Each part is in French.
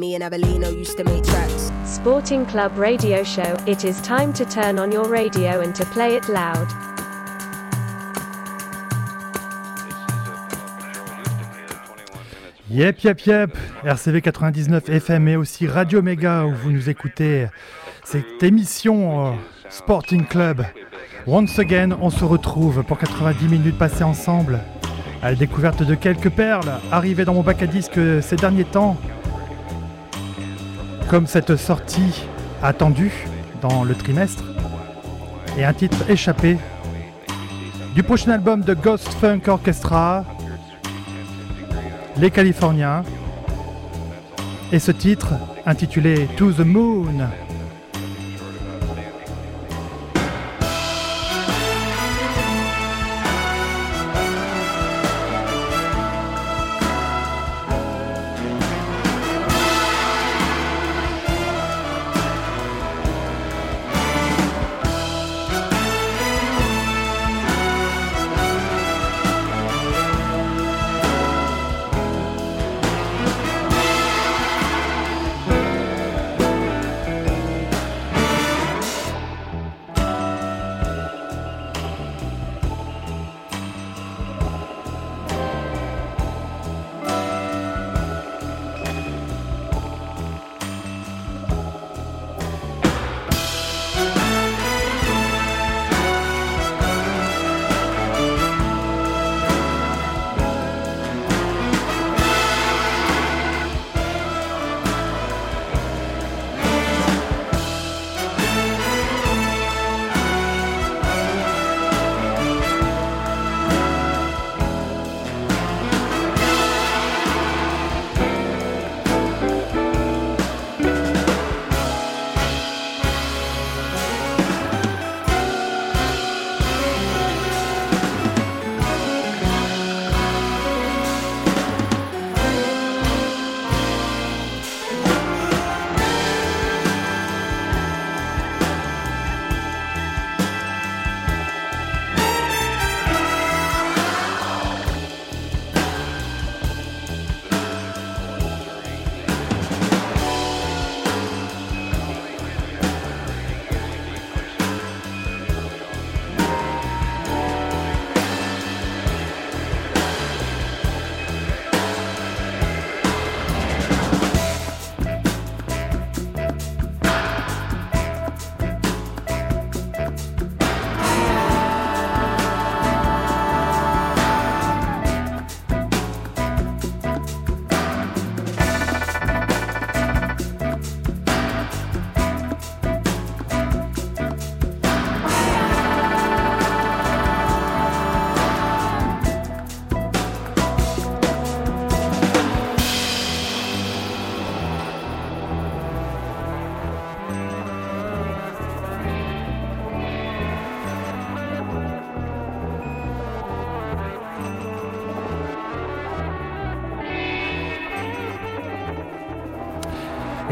Me and Abelino used to make tracks. Sporting Club radio show. It is time to turn on your radio and to play it loud. Yep, yep, yep, RCV 99 FM et aussi Radio Méga où vous nous écoutez cette émission euh, Sporting Club. Once again, on se retrouve pour 90 minutes passées ensemble à la découverte de quelques perles arrivées dans mon bac à disques ces derniers temps, comme cette sortie attendue dans le trimestre et un titre échappé du prochain album de Ghost Funk Orchestra, les Californiens, et ce titre intitulé To the Moon.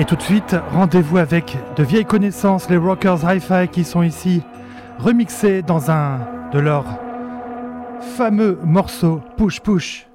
Tout de suite, rendez-vous avec de vieilles connaissances, les Rockers Hi-Fi qui sont ici, remixés dans un de leurs fameux morceaux Push Push.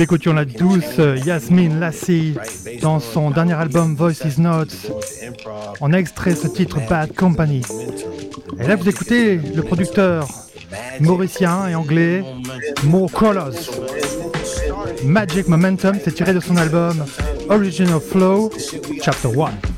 Nous écoutions la douce Yasmine Lassie dans son dernier album Voices Notes. En extrait ce titre Bad Company. Et là vous écoutez le producteur mauricien et anglais Mo Colors. Magic Momentum, c'est tiré de son album Original Flow, Chapter 1.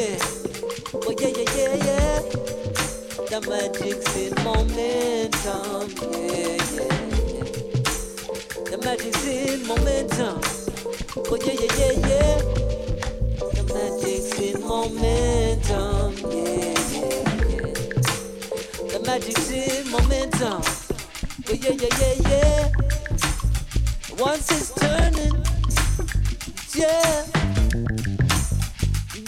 Flowing. Oh yeah, yeah, yeah, yeah. The magic's in momentum. Yeah, yeah, yeah. The magic's in momentum. Oh yeah, yeah, yeah, yeah. The magic's in momentum. Yeah, yeah, yeah. The magic's in momentum. Oh yeah, yeah, yeah, yeah. Once it's turning, yeah.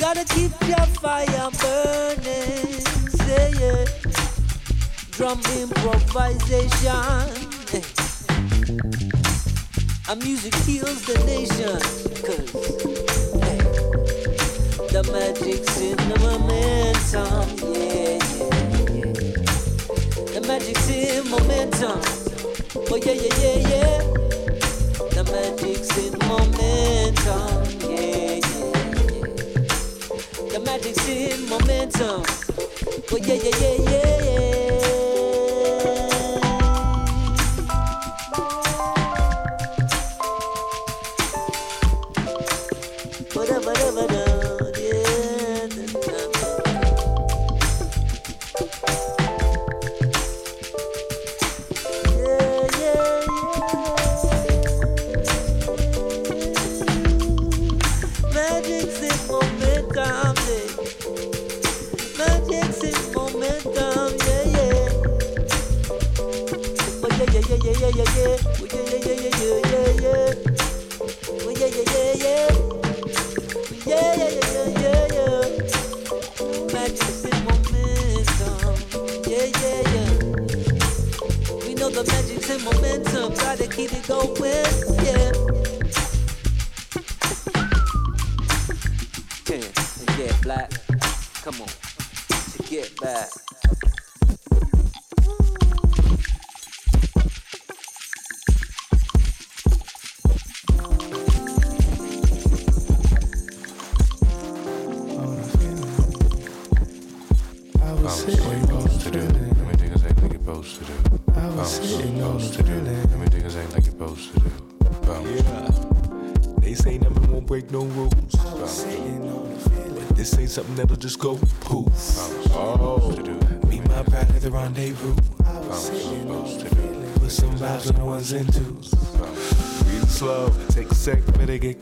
Gotta keep your fire burning, say yeah. Drum improvisation. Our music heals the nation, cause hey, the magic's in the momentum, yeah, yeah, yeah. The magic's in momentum, oh yeah, yeah, yeah, yeah. The magic's in momentum, chasing momentum. But yeah, yeah, yeah, yeah.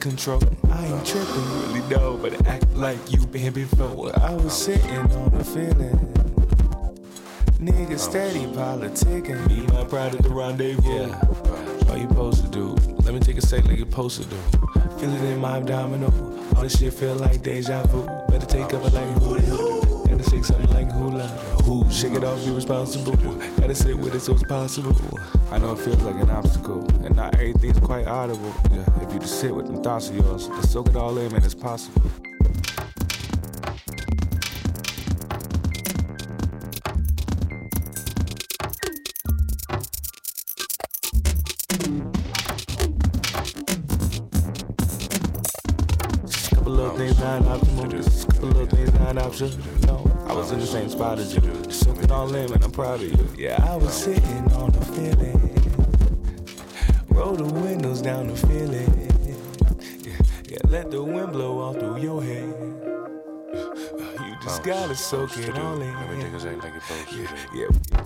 Control. I ain't tripping, really know, but act like you been before. I was sitting on the feeling. Nigga steady politicking. Me, my pride at the rendezvous. Yeah. All you supposed to do? Let me take a sec like you supposed to do. Feel it in my abdominal. All this shit feel like deja vu. Better take up it like voodoo. Gotta shake something like hula. Who? Shake it off, be responsible. Gotta sit with it so it's possible. I know it feels like an obstacle, and not everything's quite audible. Yeah, if you just sit with them thoughts of yours, just soak it all in, man, it's possible. Couple little things not optimal. Just a couple little things not optional was in the same spot as you. Soaking it all in, and I'm proud of you. Yeah, I was sitting on the feeling. Roll the windows down the feeling. Yeah, yeah, let the wind blow all through your head. You just gotta soak it all in. Yeah. yeah.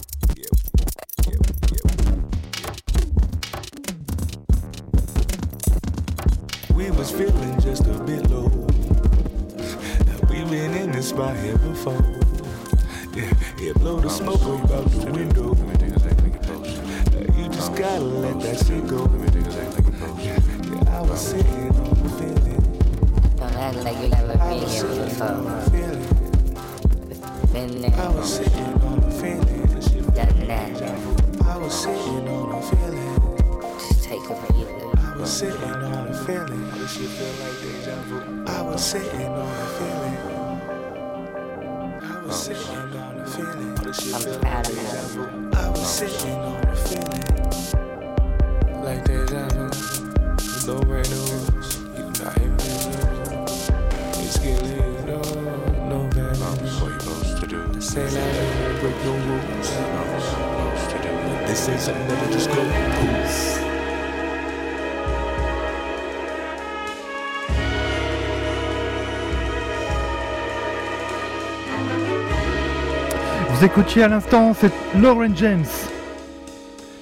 Vous écoutiez à l'instant, c'est Lauren James.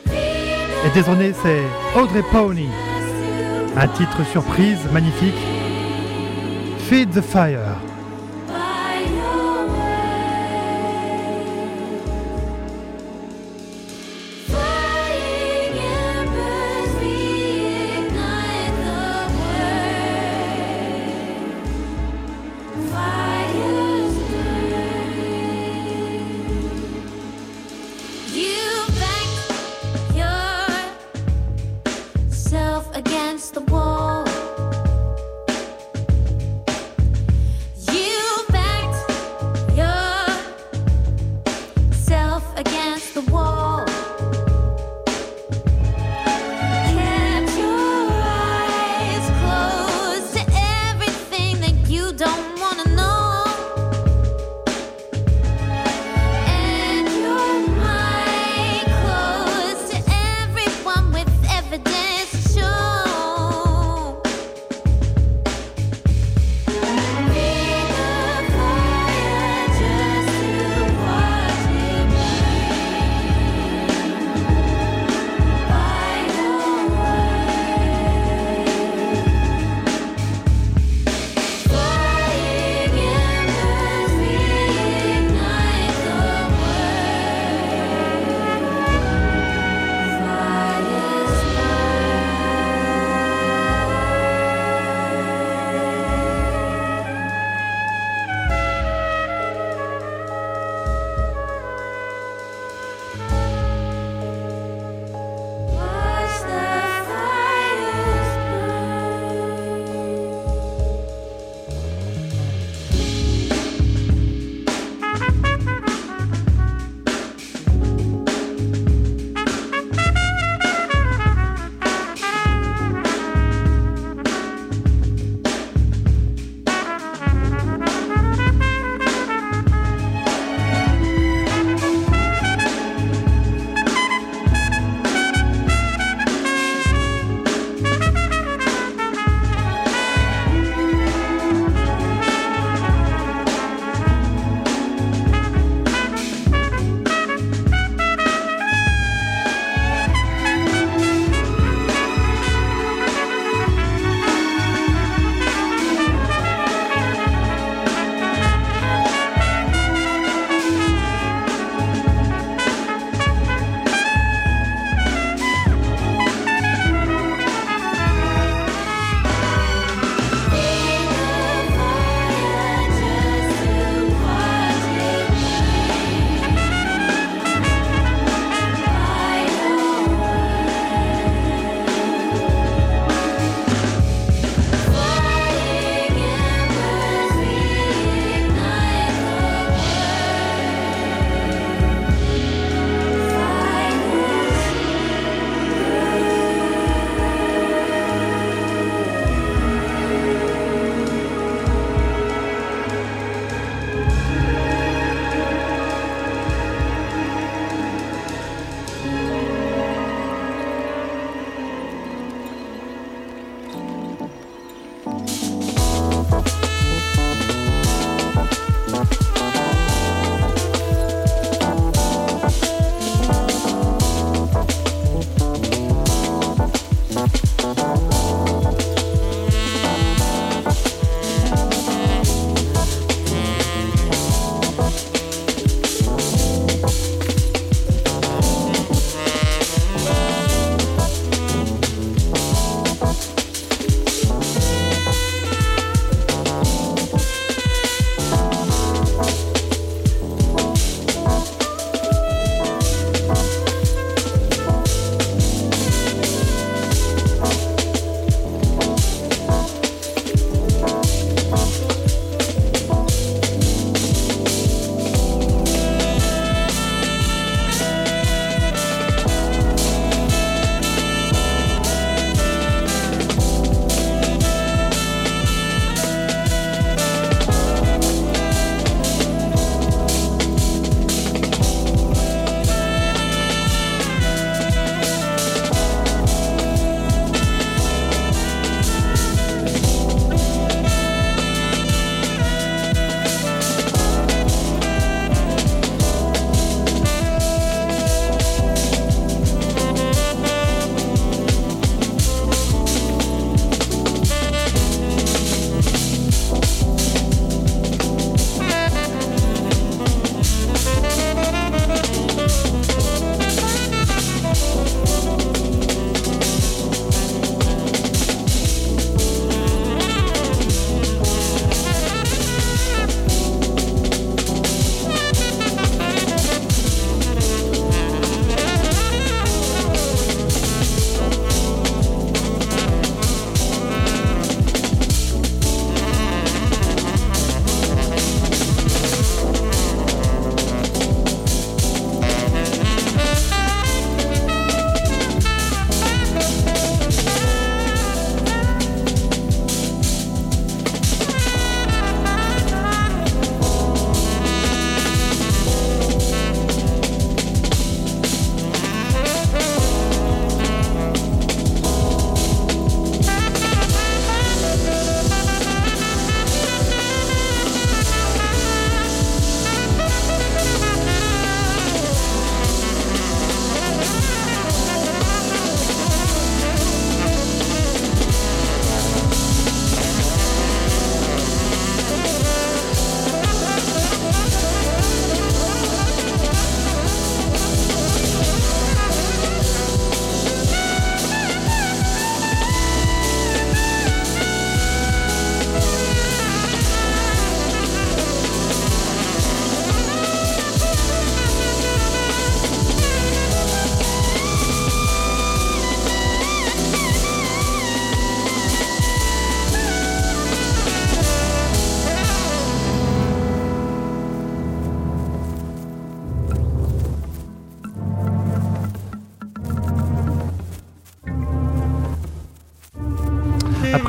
Et désormais, c'est Audrey Pony. Un titre surprise magnifique. Feed the Fire.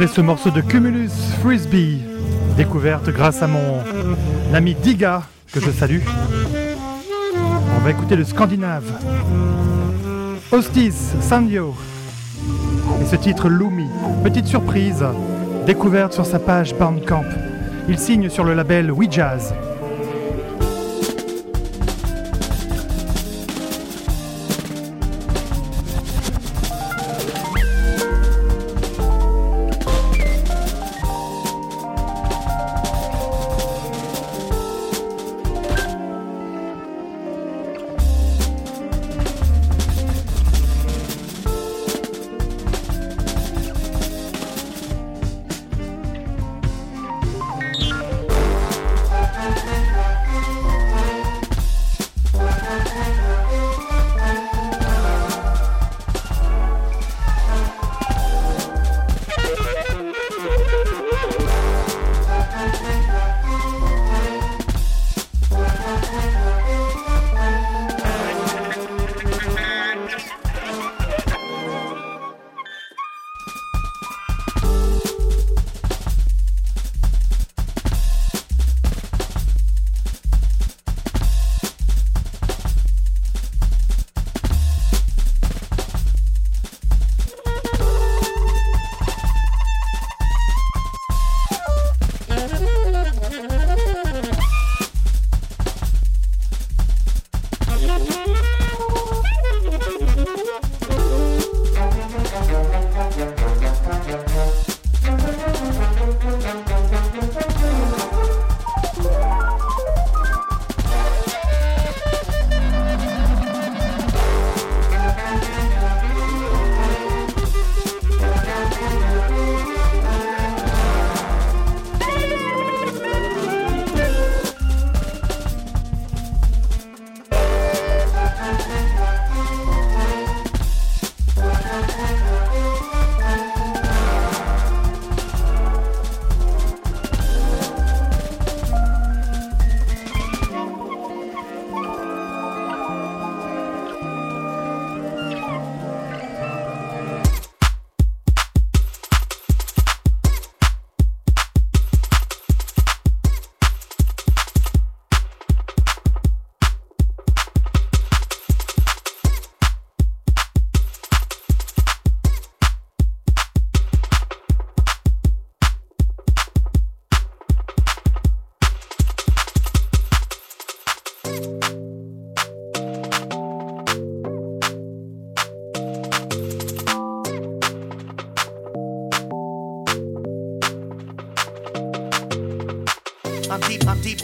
ce morceau de Cumulus Frisbee, découverte grâce à mon ami Diga, que je salue. On va écouter le Scandinave. Hostis, Sandio. Et ce titre Lumi, petite surprise, découverte sur sa page Bandcamp. Il signe sur le label We Jazz.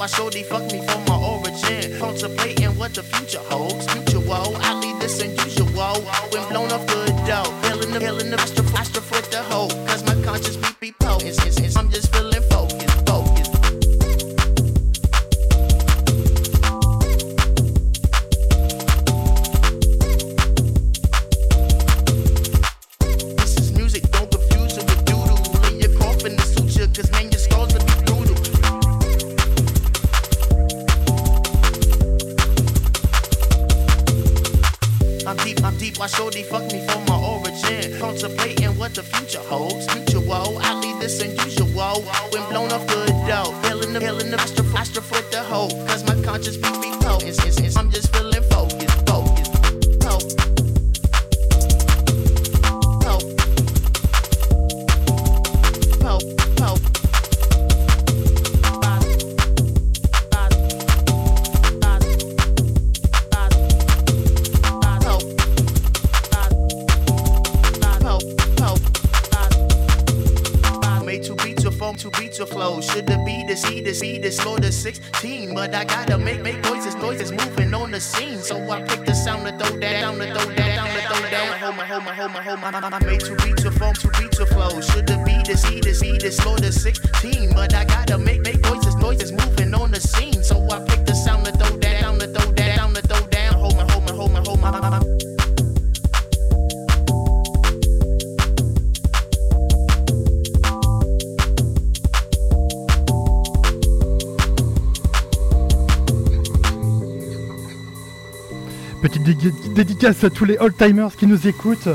shorty fuck me. dédicace à tous les old-timers qui nous écoutent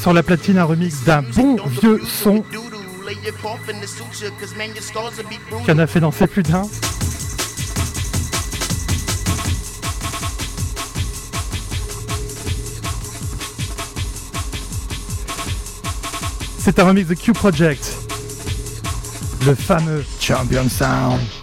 sur la platine, un remix d'un bon vieux son qu'on a fait danser plus d'un. C'est un remix de Q Project, le fameux Champion Sound.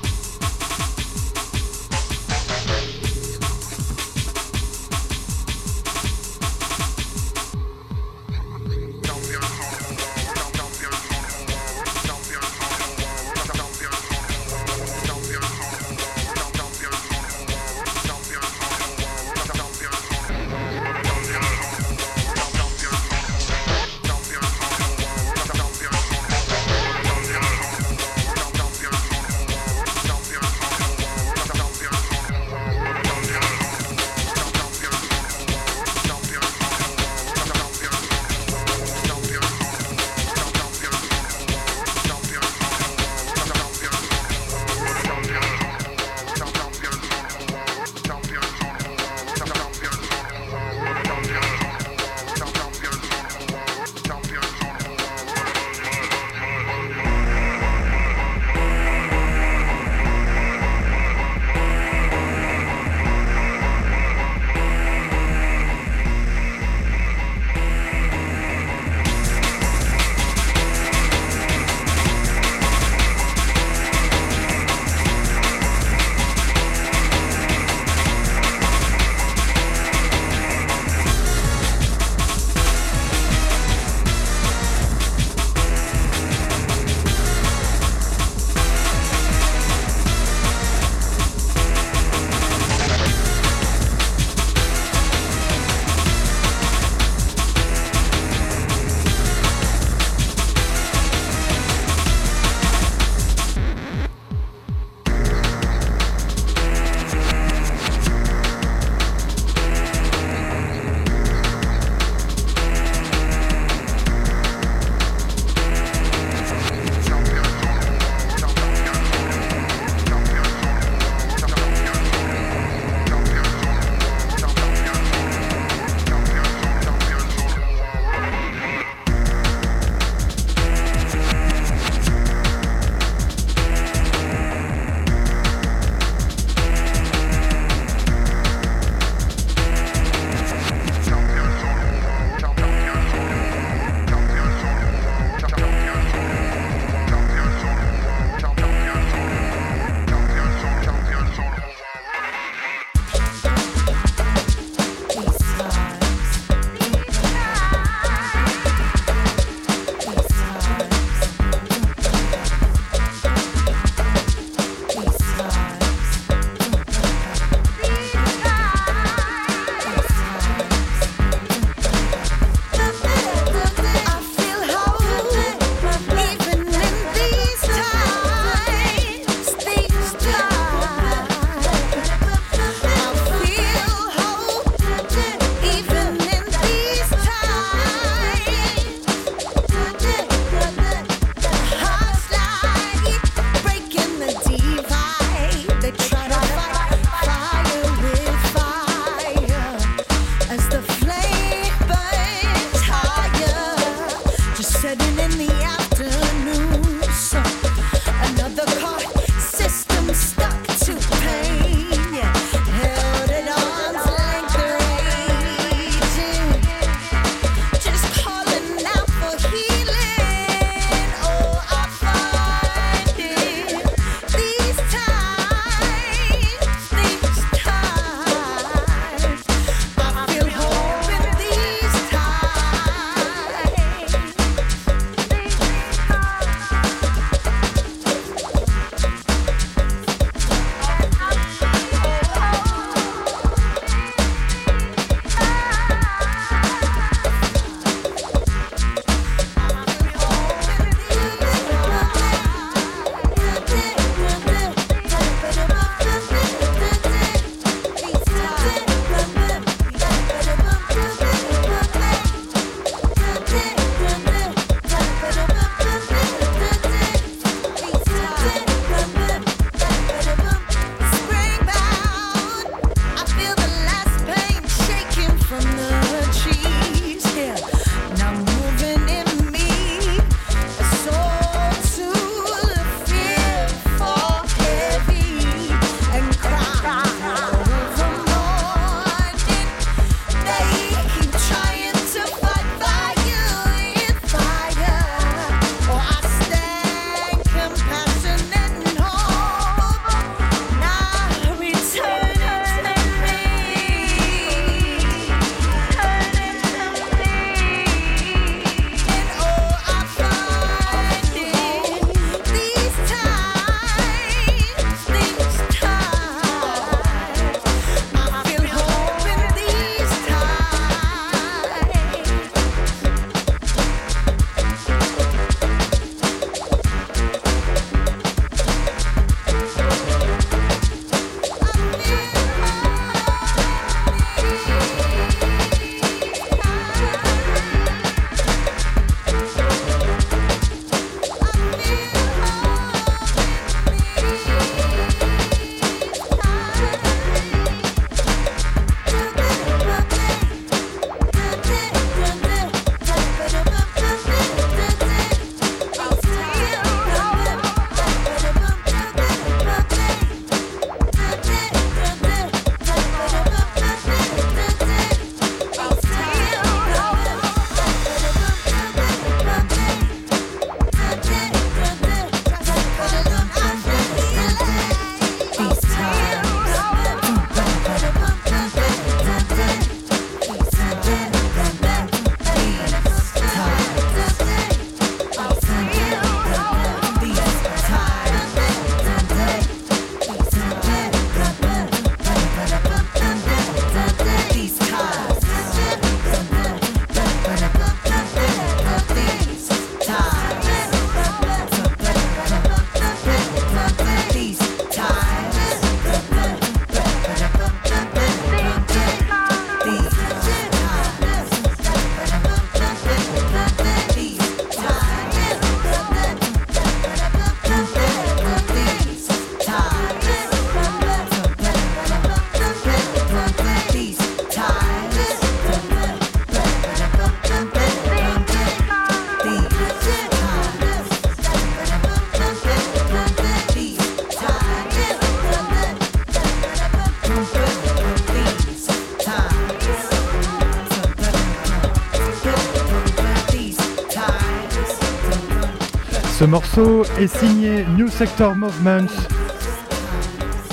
Morceau est signé New Sector Movements,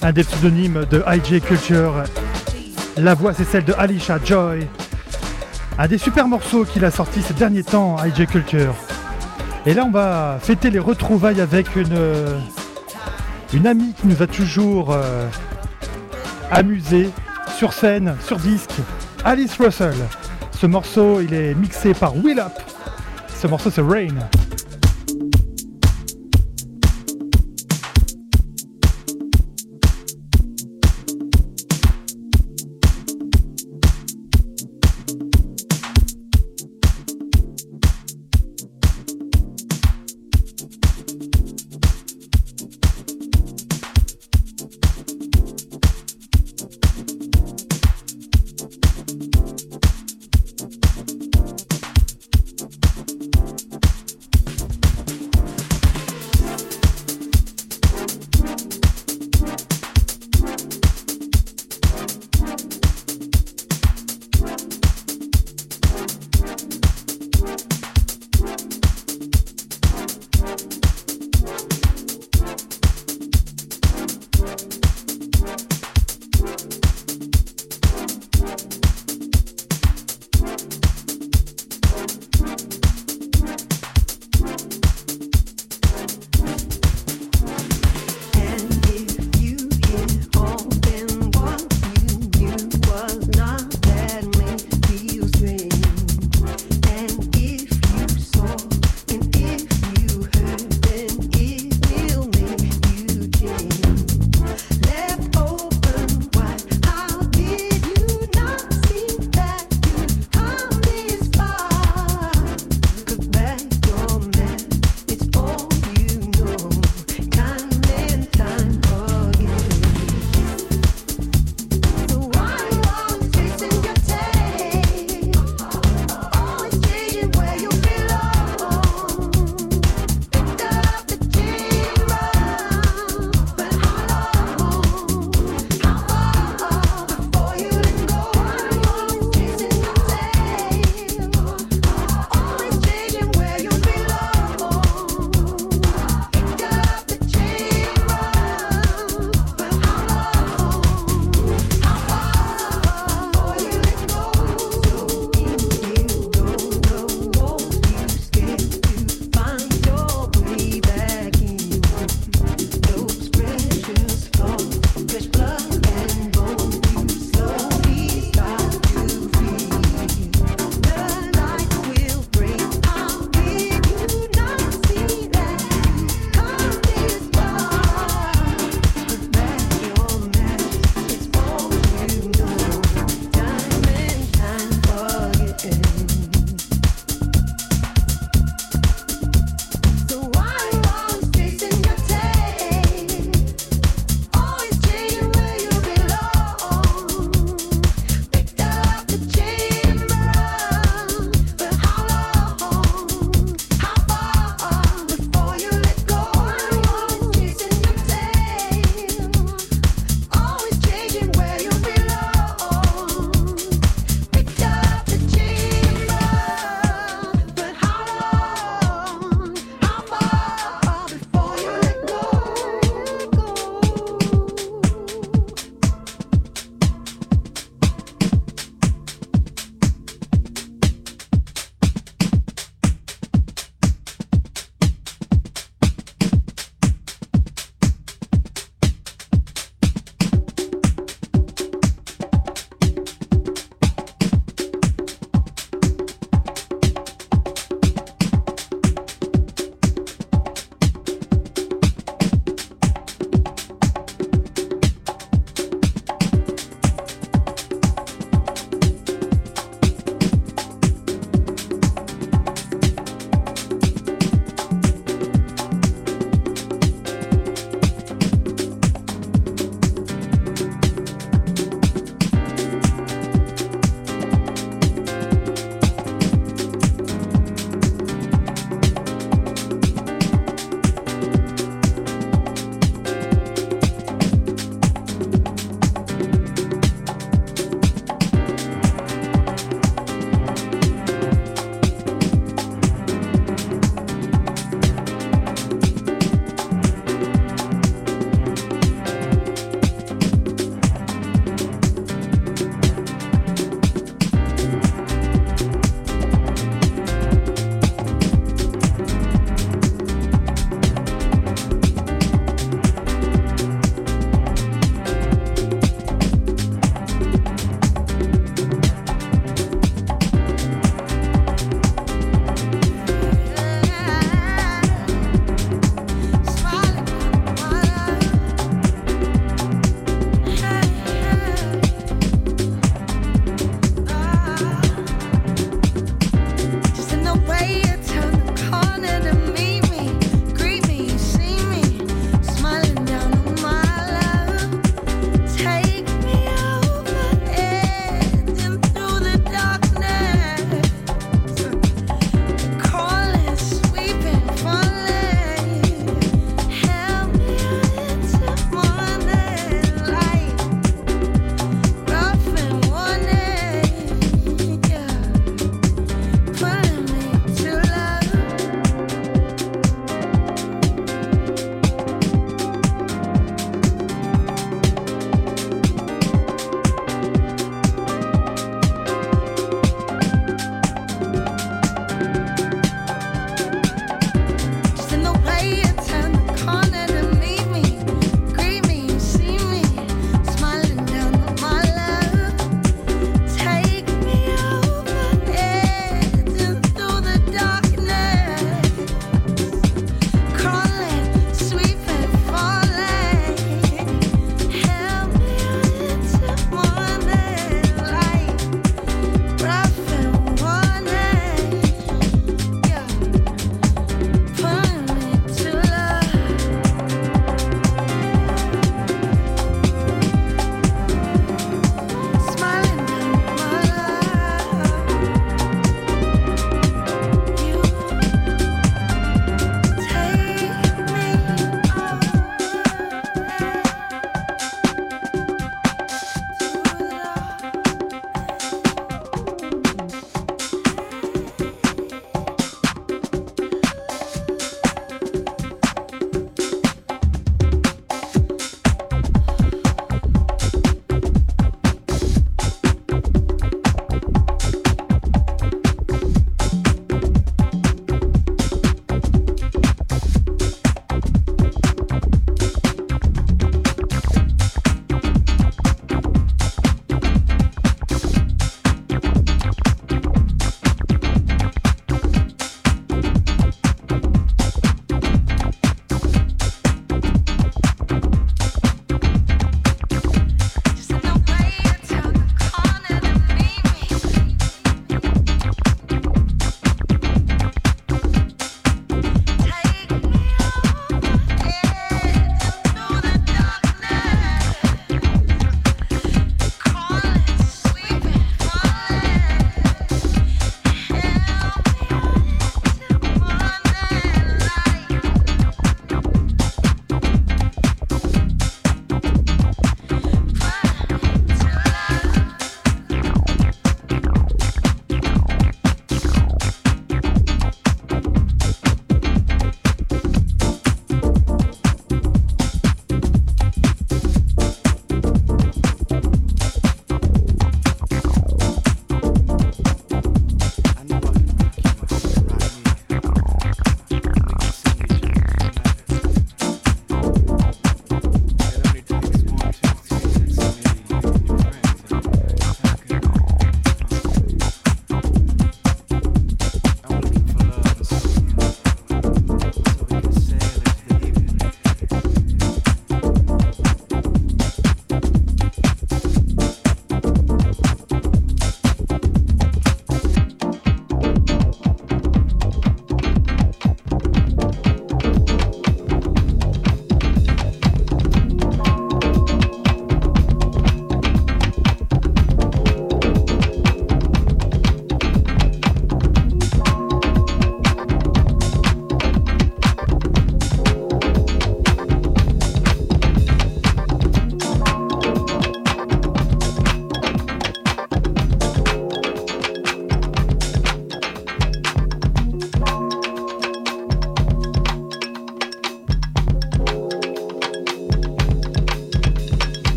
un des pseudonymes de IJ Culture. La voix c'est celle de Alicia Joy. Un des super morceaux qu'il a sorti ces derniers temps, IJ Culture. Et là on va fêter les retrouvailles avec une, amie qui nous a toujours euh, amusé sur scène, sur disque, Alice Russell. Ce morceau il est mixé par Will Up. Ce morceau c'est Rain.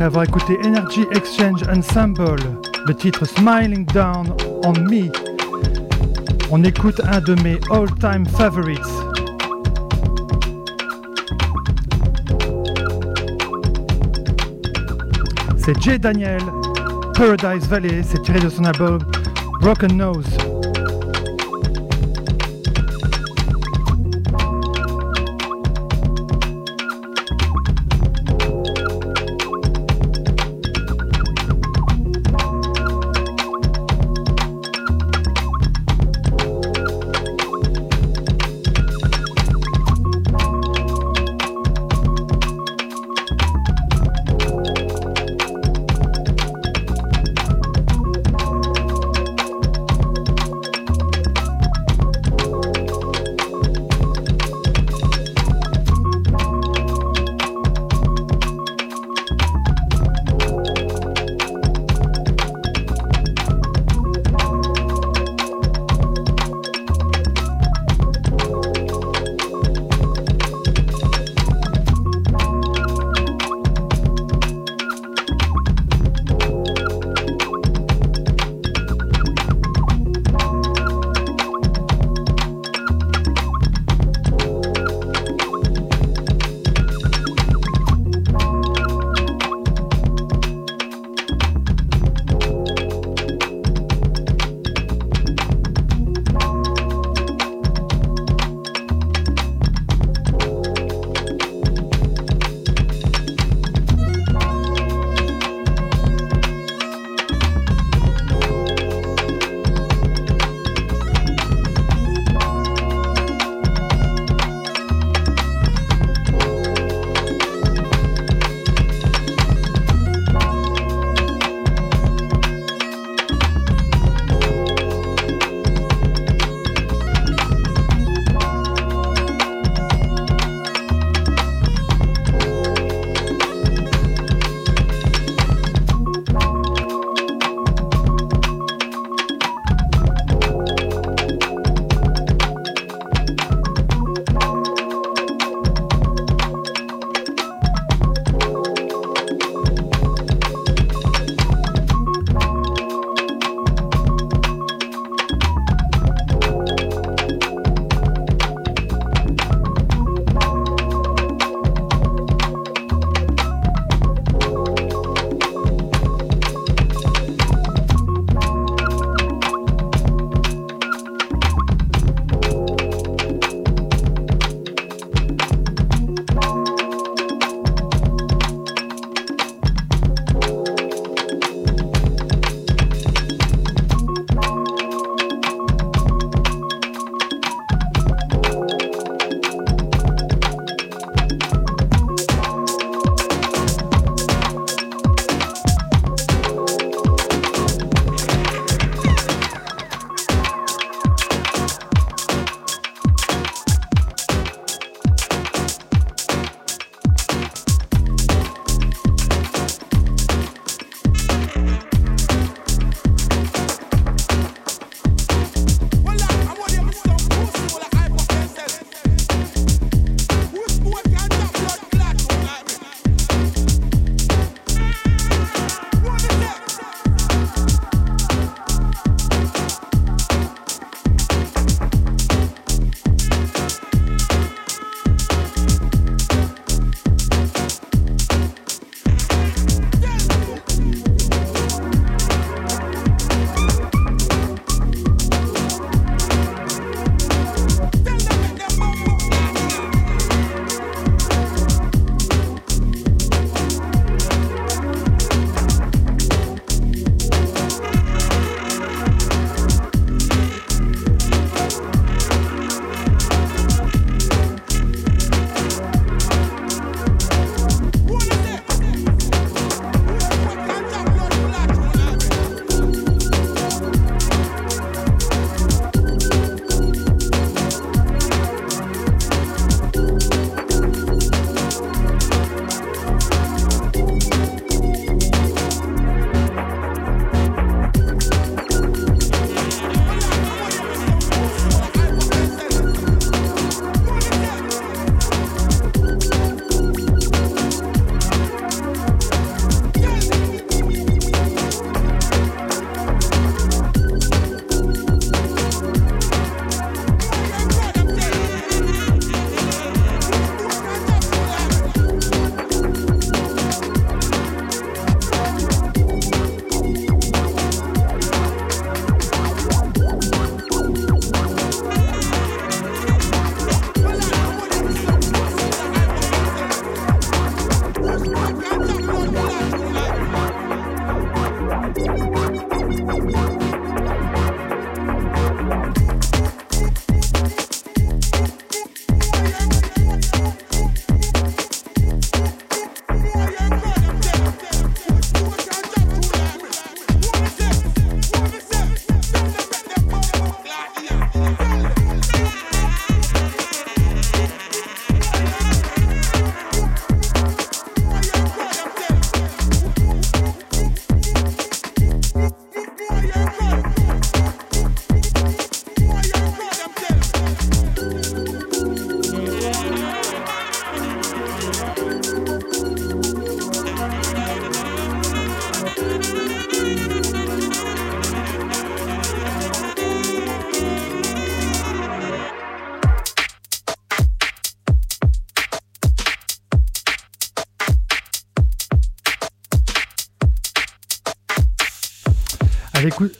Après avoir écouté Energy Exchange Ensemble, le titre Smiling Down on Me, on écoute un de mes all-time favorites. C'est Jay Daniel, Paradise Valley, c'est tiré de son album Broken Nose.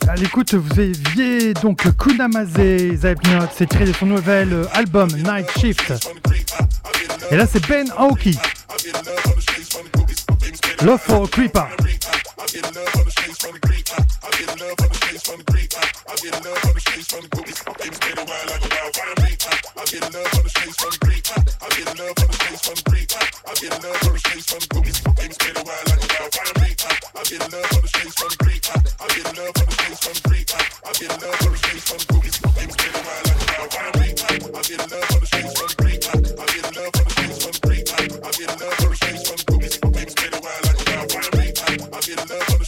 À l'écoute, vous aviez donc Kunamaze Zapniot, c'est tiré de son nouvel euh, album Night Shift. Et là, c'est Ben Aoki. Love for get love on the streets from the creek. I, get love on the streets from the creek. I, get love on the streets from the goobies. I'm baby stayed a while like a wildfire creek. I, get love on the streets from the creek. I, get love on the streets from the creek. I, get love on the streets from the goobies. I'm baby stayed a while like a wildfire creek. I, get love on the streets from the creek. I, get love on the streets from the creek. I, get love on the streets from the goobies. I'm baby stayed a while like a wildfire creek. I, get love on the streets from the creek. I, get love on the streets from the creek. I, get love on the streets from the making love.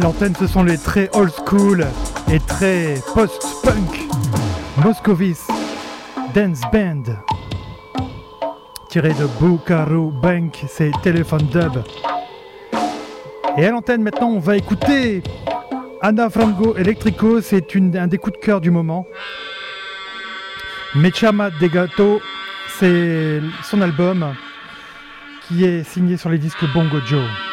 l'antenne, ce sont les très old school et très post-punk. Moscovis, Dance Band, tiré de Bukaru Bank, c'est Téléphone Dub. Et à l'antenne, maintenant, on va écouter Anna Frango Electrico, c'est un des coups de cœur du moment. Mechama Degato, c'est son album qui est signé sur les disques Bongo Joe.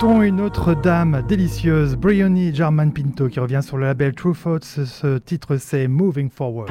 écoutons une autre dame délicieuse, Briony German Pinto, qui revient sur le label True Thoughts. Ce titre, c'est Moving Forward.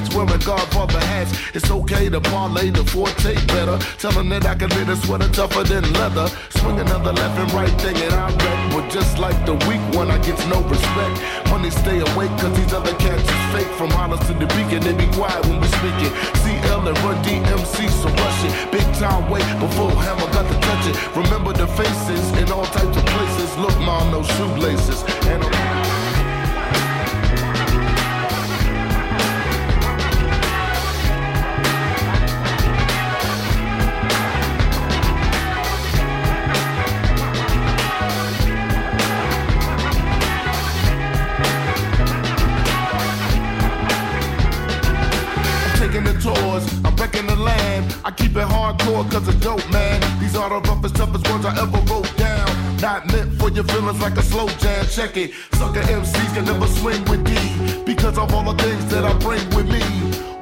Mac the stacks, wearing Godfather hats. It's okay to parlay the forte better. Telling that I can knit a sweater tougher than leather. Swing another left and right thing, and I wreck. But just like the weak one, I get no respect. Money stay awake, cause these other cats is fake. From Hollis to the beacon, they be quiet when we speaking. CL and Run DMC, so rush it. Big time wait before Hammer got to touch it. Remember the faces in all types of places. Look, mom, no shoelaces. And I'm Not meant for your feelings like a slow jam. Check it. Sucker MCs can never swing with D. Because of all the things that I bring with me.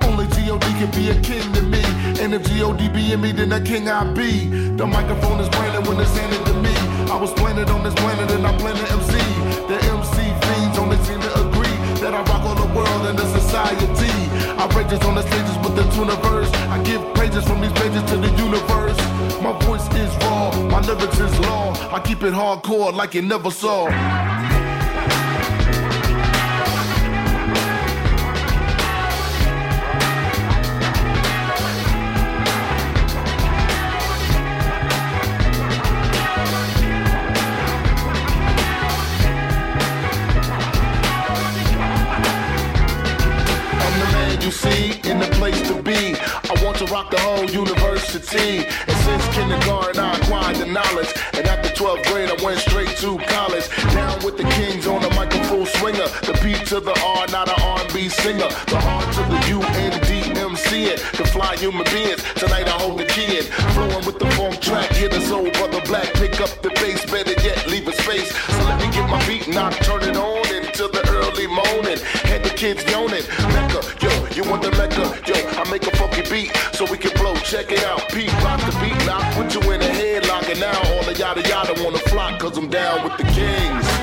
Only G.O.D. can be a king to me. And if G.O.D. be in me, then the king I be. The microphone is branded when it's handed to me. I was planted on this planet and I plan to MC. The MC I rock all the world and the society. Outrageous on the stages with the tuniverse. I give praises from these pages to the universe. My voice is raw, my lyrics is law. I keep it hardcore like you never saw. To rock the whole university. And since kindergarten, I acquired the knowledge. And after 12th grade, I went straight to college. Down with the kings on the mic, a full swinger. The P to the R, not an R&B singer. The R to the U N D M C it. The fly human beings. Tonight I hold the key in. Flowing with the funk track, hit the soul brother black. Pick up the bass, better yet, leave a space. So let me get my beat knocked, turn it on until the early morning. Had the kids yawning. Mecca, yo, you want the Mecca? Yo, I make a funky beat so we can blow. Check it out. Pete rock the beat lock, put you in a headlock, and now all the yada yada wanna flock, cause I'm down with the kings.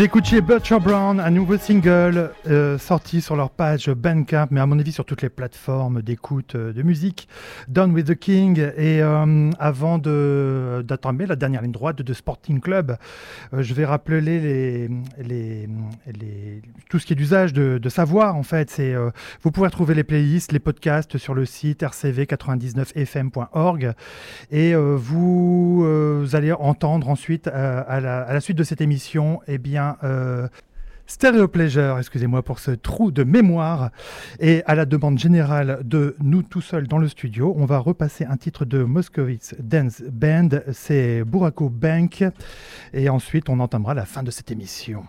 Vous écoutiez Butcher Brown, un nouveau single euh, sorti sur leur page Bandcamp, mais à mon avis sur toutes les plateformes d'écoute euh, de musique. Down with the King. Et euh, avant d'attendre la dernière ligne droite de Sporting Club, euh, je vais rappeler tout ce qui est d'usage de, savoir en fait. Vous pouvez retrouver les playlists, les podcasts sur le site rcv99fm.org et vous, allez entendre ensuite à, la, à la suite de cette émission, eh bien euh, Stereo Pleasure, excusez-moi pour ce trou de mémoire. Et à la demande générale de nous tout seuls dans le studio, on va repasser un titre de Moscowitz Dance Band, c'est Buraco Bank. Et ensuite, on entamera la fin de cette émission.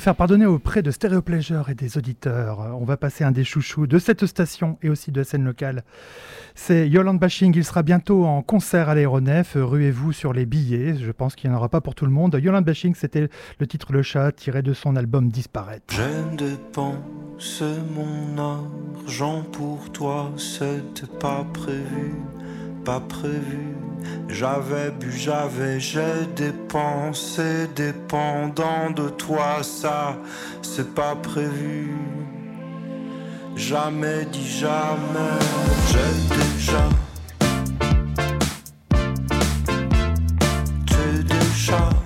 Faire pardonner auprès de Stereo Pleasure et des auditeurs, on va passer un des chouchous de cette station et aussi de la scène locale. C'est Yolande Bashing, il sera bientôt en concert à l'aéronef, ruez-vous sur les billets, je pense qu'il n'y en aura pas pour tout le monde. Yolande Bashing, c'était le titre Le Chat tiré de son album Disparaître. Je dépense mon argent pour toi, c'était pas prévu, pas prévu. J'avais bu, j'avais, j'ai dépensé, dépendant de toi, ça, c'est pas prévu. Jamais dit jamais, j'ai déjà. Déjà.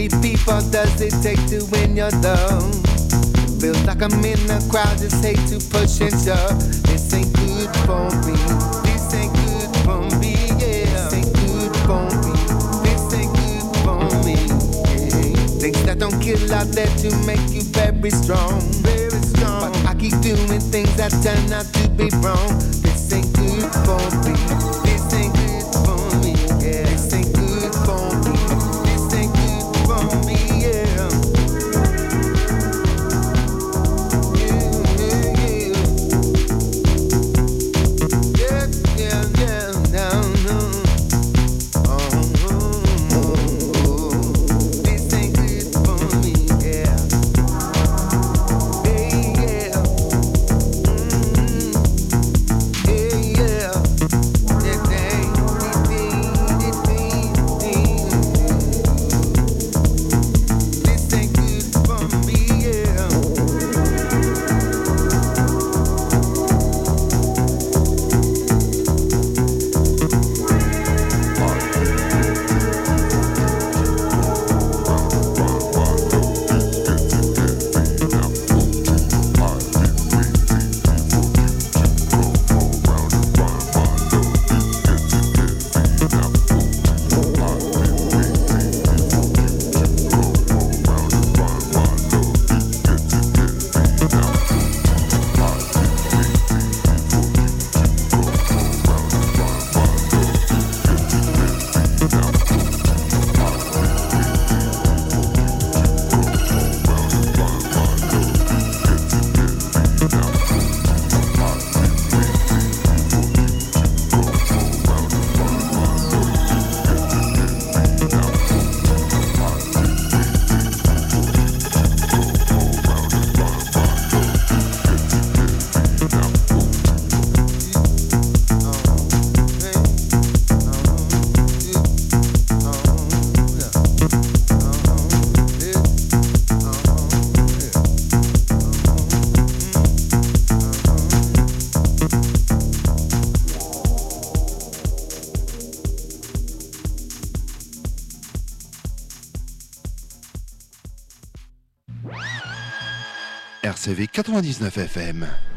Many people does it take to win your love? Feels like I'm in the crowd, just hate to push and shove. This ain't good for me. This ain't good for me, yeah. This ain't good for me. This ain't good for me. Things that don't kill out there to make you very strong. Very strong. But I keep doing things that turn out to be wrong. This ain't good for me. RCV 99 FM.